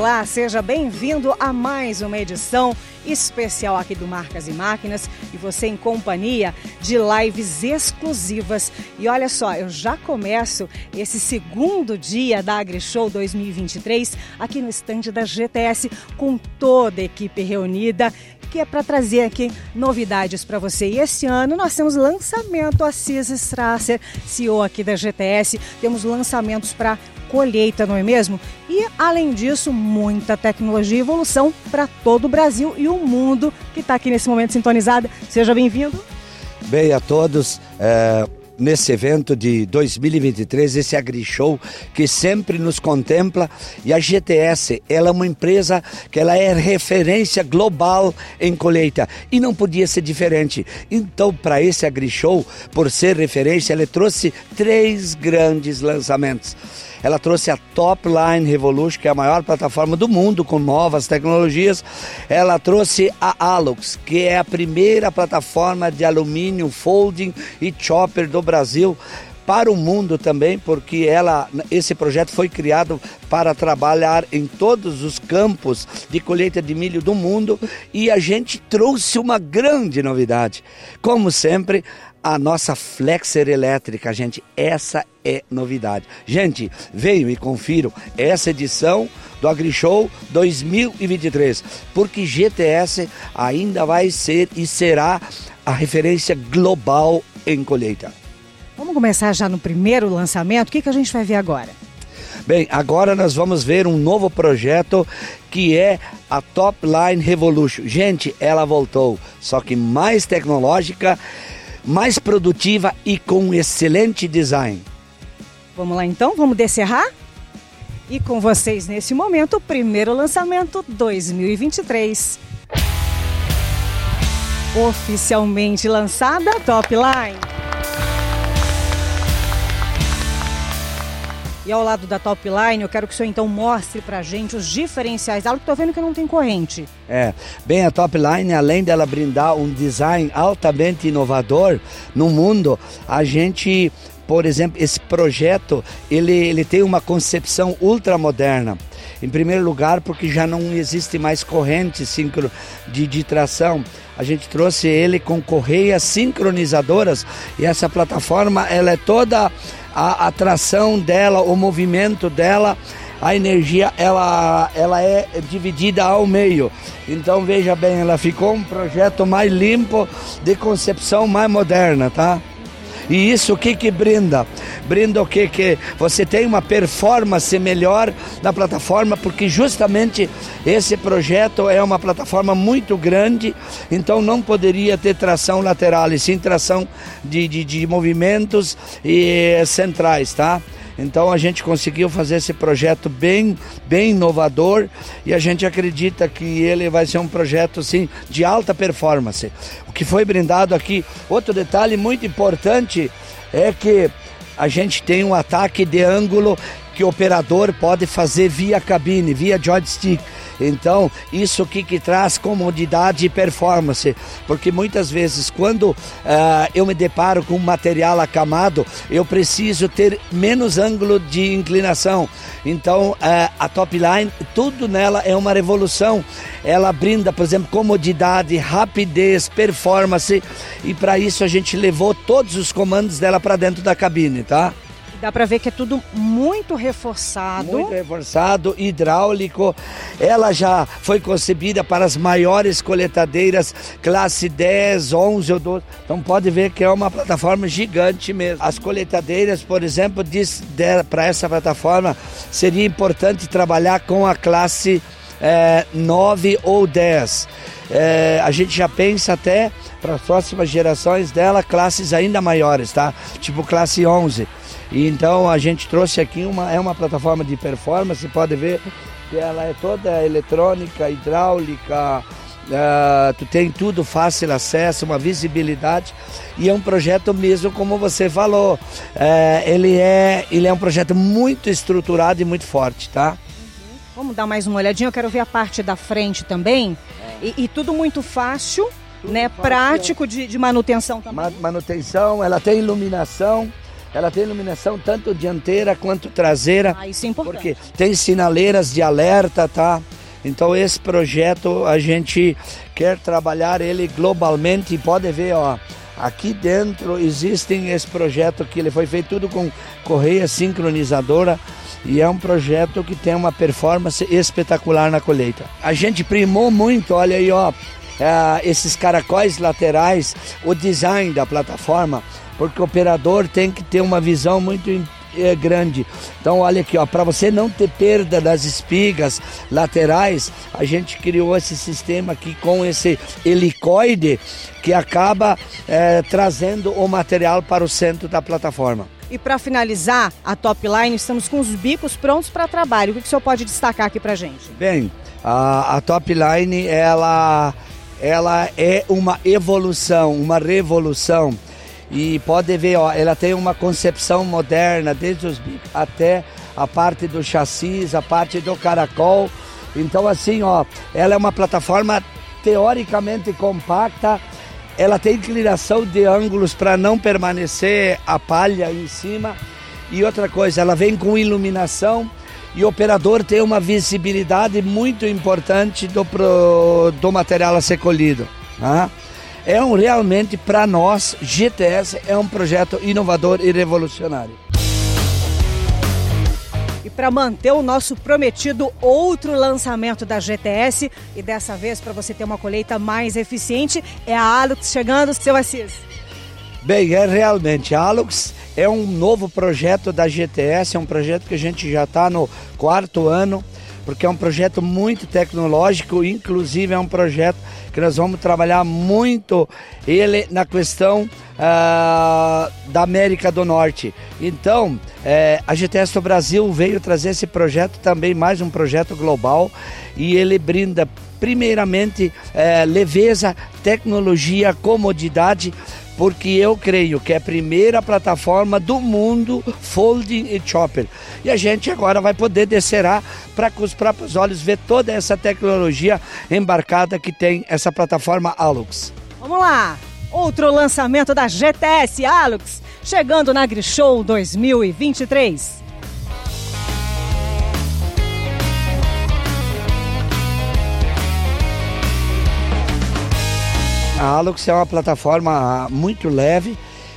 Olá, seja bem-vindo a mais uma edição especial aqui do Marcas e Máquinas e você em companhia de lives exclusivas. E olha só, eu já começo esse segundo dia da AgriShow 2023 aqui no estande da GTS com toda a equipe reunida que é para trazer aqui novidades para você. E esse ano nós temos lançamento, Assis Strasser, CEO aqui da GTS, temos lançamentos para colheita, não é mesmo? E, além disso, muita tecnologia e evolução para todo o Brasil e o mundo que está aqui nesse momento sintonizado. Seja bem-vindo. Bem a todos. É nesse evento de 2023, esse AgriShow que sempre nos contempla e a GTS, ela é uma empresa que ela é referência global em colheita e não podia ser diferente. Então, para esse AgriShow, por ser referência, ela trouxe três grandes lançamentos. Ela trouxe a Top Line Revolution, que é a maior plataforma do mundo com novas tecnologias. Ela trouxe a Alux, que é a primeira plataforma de alumínio folding e chopper do Brasil para o mundo também, porque ela, esse projeto foi criado para trabalhar em todos os campos de colheita de milho do mundo e a gente trouxe uma grande novidade. Como sempre, a nossa flexer elétrica, gente, essa é novidade. Gente, veio e confiro essa edição do AgriShow 2023, porque GTS ainda vai ser e será a referência global em colheita. Vamos começar já no primeiro lançamento. O que, que a gente vai ver agora? Bem, agora nós vamos ver um novo projeto que é a Top Line Revolution. Gente, ela voltou, só que mais tecnológica mais produtiva e com excelente design. Vamos lá então, vamos descerrar? E com vocês nesse momento, o primeiro lançamento 2023. Oficialmente lançada Top Line. E ao lado da top line, eu quero que o senhor então mostre pra gente os diferenciais dela, que tô vendo que não tem corrente. É, bem, a top line, além dela brindar um design altamente inovador no mundo, a gente, por exemplo, esse projeto, ele, ele tem uma concepção ultramoderna. Em primeiro lugar, porque já não existe mais corrente sincro de, de tração. A gente trouxe ele com correias sincronizadoras e essa plataforma ela é toda a atração dela, o movimento dela, a energia ela, ela é dividida ao meio. Então veja bem, ela ficou um projeto mais limpo, de concepção mais moderna, tá? E isso o que que brinda? Brinda o que que você tem uma performance melhor na plataforma, porque justamente esse projeto é uma plataforma muito grande, então não poderia ter tração lateral, e sim tração de, de, de movimentos e centrais, tá? Então a gente conseguiu fazer esse projeto bem, bem inovador e a gente acredita que ele vai ser um projeto sim de alta performance. O que foi brindado aqui, outro detalhe muito importante é que a gente tem um ataque de ângulo que o operador pode fazer via cabine, via joystick. Então, isso que, que traz comodidade e performance, porque muitas vezes quando uh, eu me deparo com um material acamado, eu preciso ter menos ângulo de inclinação. Então, uh, a top line, tudo nela é uma revolução. Ela brinda, por exemplo, comodidade, rapidez, performance, e para isso a gente levou todos os comandos dela para dentro da cabine, tá? Dá para ver que é tudo muito reforçado. Muito reforçado, hidráulico. Ela já foi concebida para as maiores coletadeiras, classe 10, 11 ou 12. Então pode ver que é uma plataforma gigante mesmo. As coletadeiras, por exemplo, para essa plataforma seria importante trabalhar com a classe é, 9 ou 10. É, a gente já pensa até para as próximas gerações dela classes ainda maiores, tá? Tipo classe 11. E então a gente trouxe aqui uma é uma plataforma de performance, pode ver que ela é toda eletrônica, hidráulica, uh, tu tem tudo fácil acesso, uma visibilidade e é um projeto mesmo como você falou, uh, ele é ele é um projeto muito estruturado e muito forte, tá? Uhum. Vamos dar mais uma olhadinha, eu quero ver a parte da frente também. E, e tudo muito fácil, tudo né? Fácil. Prático de, de manutenção também. Manutenção, ela tem iluminação, ela tem iluminação tanto dianteira quanto traseira. Ah, isso é importante. Porque tem sinaleiras de alerta, tá? Então esse projeto a gente quer trabalhar ele globalmente e pode ver, ó, aqui dentro existem esse projeto que ele foi feito tudo com correia sincronizadora e é um projeto que tem uma performance espetacular na colheita. A gente primou muito, olha aí, ó, é, esses caracóis laterais, o design da plataforma, porque o operador tem que ter uma visão muito é grande. Então olha aqui, ó, para você não ter perda das espigas laterais, a gente criou esse sistema aqui com esse helicoide que acaba é, trazendo o material para o centro da plataforma. E para finalizar a top line, estamos com os bicos prontos para trabalho. O que, que o senhor pode destacar aqui para gente? Bem, a, a top line ela, ela é uma evolução, uma revolução e pode ver, ó, ela tem uma concepção moderna, desde os bicos até a parte do chassis, a parte do caracol. Então assim, ó, ela é uma plataforma teoricamente compacta. Ela tem inclinação de ângulos para não permanecer a palha em cima. E outra coisa, ela vem com iluminação e o operador tem uma visibilidade muito importante do, pro, do material a ser colhido. Tá? É um realmente para nós GTS é um projeto inovador e revolucionário. E para manter o nosso prometido outro lançamento da GTS e dessa vez para você ter uma colheita mais eficiente, é a Alux chegando, seu Assis. Bem, é realmente a Alux é um novo projeto da GTS, é um projeto que a gente já está no quarto ano porque é um projeto muito tecnológico, inclusive é um projeto que nós vamos trabalhar muito ele na questão uh, da América do Norte. Então, é, a GTS do Brasil veio trazer esse projeto também, mais um projeto global, e ele brinda primeiramente é, leveza, tecnologia, comodidade porque eu creio que é a primeira plataforma do mundo folding e chopper. E a gente agora vai poder descer para com os próprios olhos ver toda essa tecnologia embarcada que tem essa plataforma Alux. Vamos lá! Outro lançamento da GTS Alux, chegando na AgriShow 2023. A Alux é uma plataforma muito leve,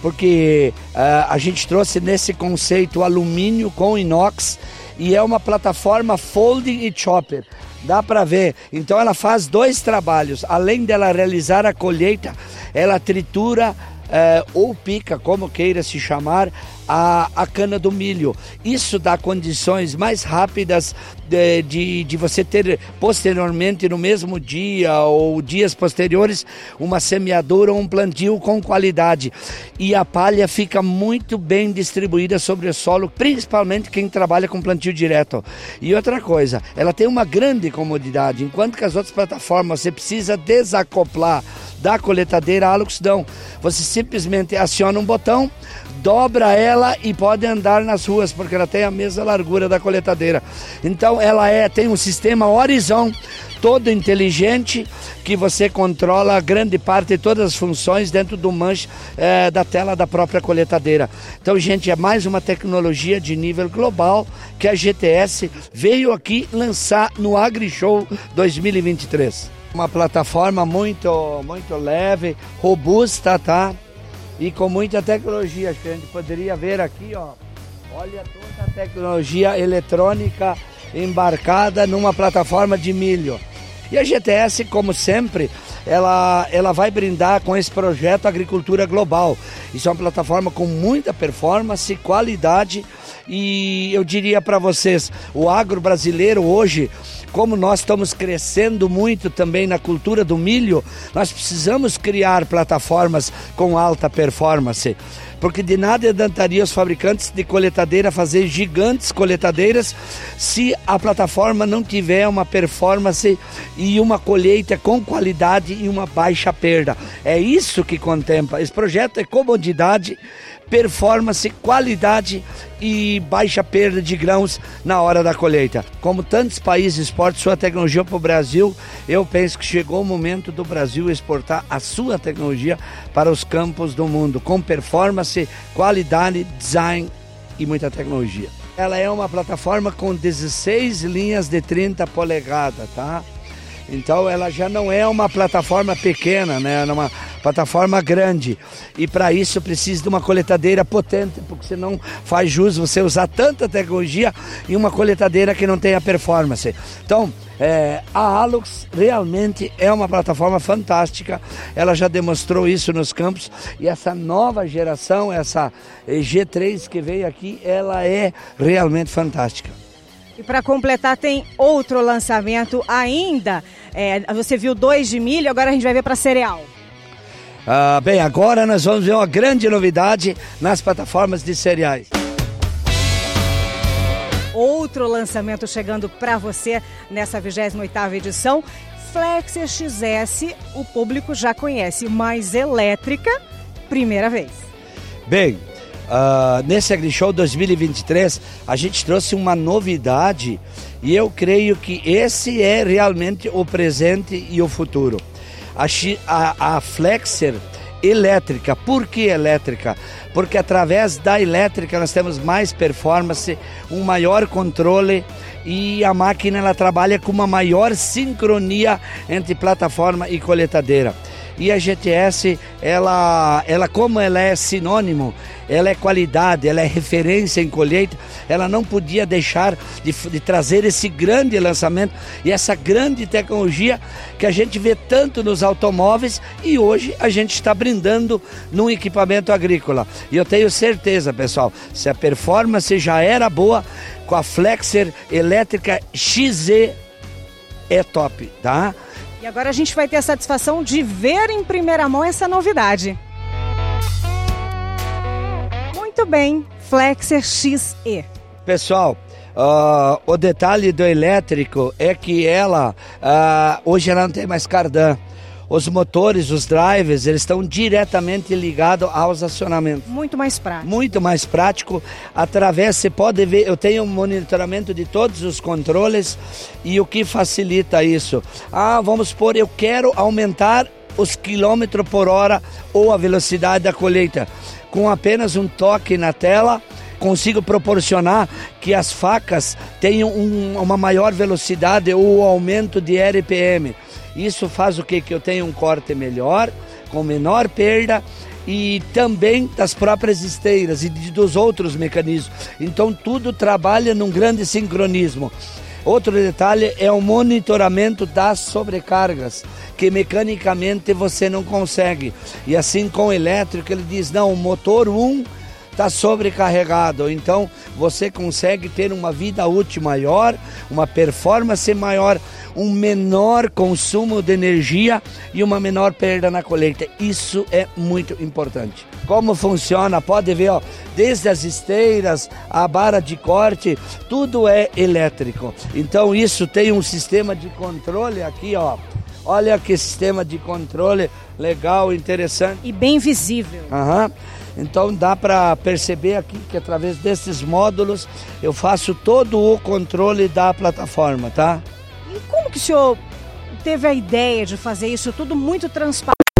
porque uh, a gente trouxe nesse conceito alumínio com inox e é uma plataforma folding e chopper. Dá para ver. Então ela faz dois trabalhos. Além dela realizar a colheita, ela tritura é, ou pica, como queira se chamar, a, a cana do milho. Isso dá condições mais rápidas de, de, de, você ter posteriormente, no mesmo dia ou dias posteriores, uma semeadura ou um plantio com qualidade. E a palha fica muito bem distribuída sobre o solo, principalmente quem trabalha com plantio direto. E outra coisa, ela tem uma grande comodidade, enquanto que as outras plataformas você precisa desacoplar da coletadeira Alux não. Você simplesmente aciona um botão, dobra ela e pode andar nas ruas, porque ela tem a mesma largura da coletadeira. Então ela é tem um sistema horizon todo inteligente que você controla grande parte de todas as funções dentro do manche é, da tela da própria coletadeira. Então, gente, é mais uma tecnologia de nível global que a GTS veio aqui lançar no AgriShow 2023. Uma plataforma muito, muito leve, robusta, tá? E com muita tecnologia. Que a gente poderia ver aqui, ó. Olha toda a tecnologia eletrônica embarcada numa plataforma de milho. E a GTS, como sempre, ela, ela vai brindar com esse projeto Agricultura Global. Isso é uma plataforma com muita performance, qualidade e eu diria para vocês, o agro brasileiro hoje como nós estamos crescendo muito também na cultura do milho, nós precisamos criar plataformas com alta performance. Porque de nada adiantaria os fabricantes de coletadeira fazer gigantes coletadeiras se a plataforma não tiver uma performance e uma colheita com qualidade e uma baixa perda. É isso que contempla. Esse projeto é comodidade performance, qualidade e baixa perda de grãos na hora da colheita. Como tantos países exportam sua tecnologia para o Brasil, eu penso que chegou o momento do Brasil exportar a sua tecnologia para os campos do mundo, com performance, qualidade, design e muita tecnologia. Ela é uma plataforma com 16 linhas de 30 polegadas, tá? Então ela já não é uma plataforma pequena, né? É uma plataforma grande. E para isso precisa de uma coletadeira potente, porque senão faz jus você usar tanta tecnologia em uma coletadeira que não tenha performance. Então, é, a Alux realmente é uma plataforma fantástica, ela já demonstrou isso nos campos e essa nova geração, essa G3 que veio aqui, ela é realmente fantástica. E para completar, tem outro lançamento ainda. É, você viu dois de milho, agora a gente vai ver para cereal. Ah, bem, agora nós vamos ver uma grande novidade nas plataformas de cereais. Outro lançamento chegando para você nessa 28ª edição. Flexer XS, o público já conhece, mas elétrica, primeira vez. Bem, Uh, nesse AgriShow 2023, a gente trouxe uma novidade e eu creio que esse é realmente o presente e o futuro. A, a, a Flexer elétrica. Por que elétrica? Porque através da elétrica nós temos mais performance, um maior controle e a máquina ela trabalha com uma maior sincronia entre plataforma e coletadeira. E a GTS, ela, ela como ela é sinônimo, ela é qualidade, ela é referência em colheita, ela não podia deixar de, de trazer esse grande lançamento e essa grande tecnologia que a gente vê tanto nos automóveis e hoje a gente está brindando num equipamento agrícola. E eu tenho certeza, pessoal, se a performance já era boa, com a Flexer elétrica XZ é top, tá? E agora a gente vai ter a satisfação de ver em primeira mão essa novidade. Muito bem, Flexer XE. Pessoal, uh, o detalhe do elétrico é que ela, uh, hoje ela não tem mais cardan os motores, os drivers, eles estão diretamente ligados aos acionamentos. Muito mais prático. Muito mais prático. Através, você pode ver, eu tenho um monitoramento de todos os controles e o que facilita isso? Ah, vamos supor, eu quero aumentar os quilômetros por hora ou a velocidade da colheita. Com apenas um toque na tela, consigo proporcionar que as facas tenham um, uma maior velocidade ou aumento de RPM. Isso faz o que? Que eu tenha um corte melhor, com menor perda e também das próprias esteiras e dos outros mecanismos. Então tudo trabalha num grande sincronismo. Outro detalhe é o monitoramento das sobrecargas, que mecanicamente você não consegue. E assim com o elétrico, ele diz: não, o motor 1 está sobrecarregado. Então você consegue ter uma vida útil maior, uma performance maior, um menor consumo de energia e uma menor perda na colheita. Isso é muito importante. Como funciona? Pode ver, ó, desde as esteiras, a barra de corte, tudo é elétrico. Então isso tem um sistema de controle aqui, ó. Olha que sistema de controle legal, interessante. E bem visível. Aham. Então dá para perceber aqui que através desses módulos eu faço todo o controle da plataforma, tá? E como que o senhor teve a ideia de fazer isso tudo muito transparente?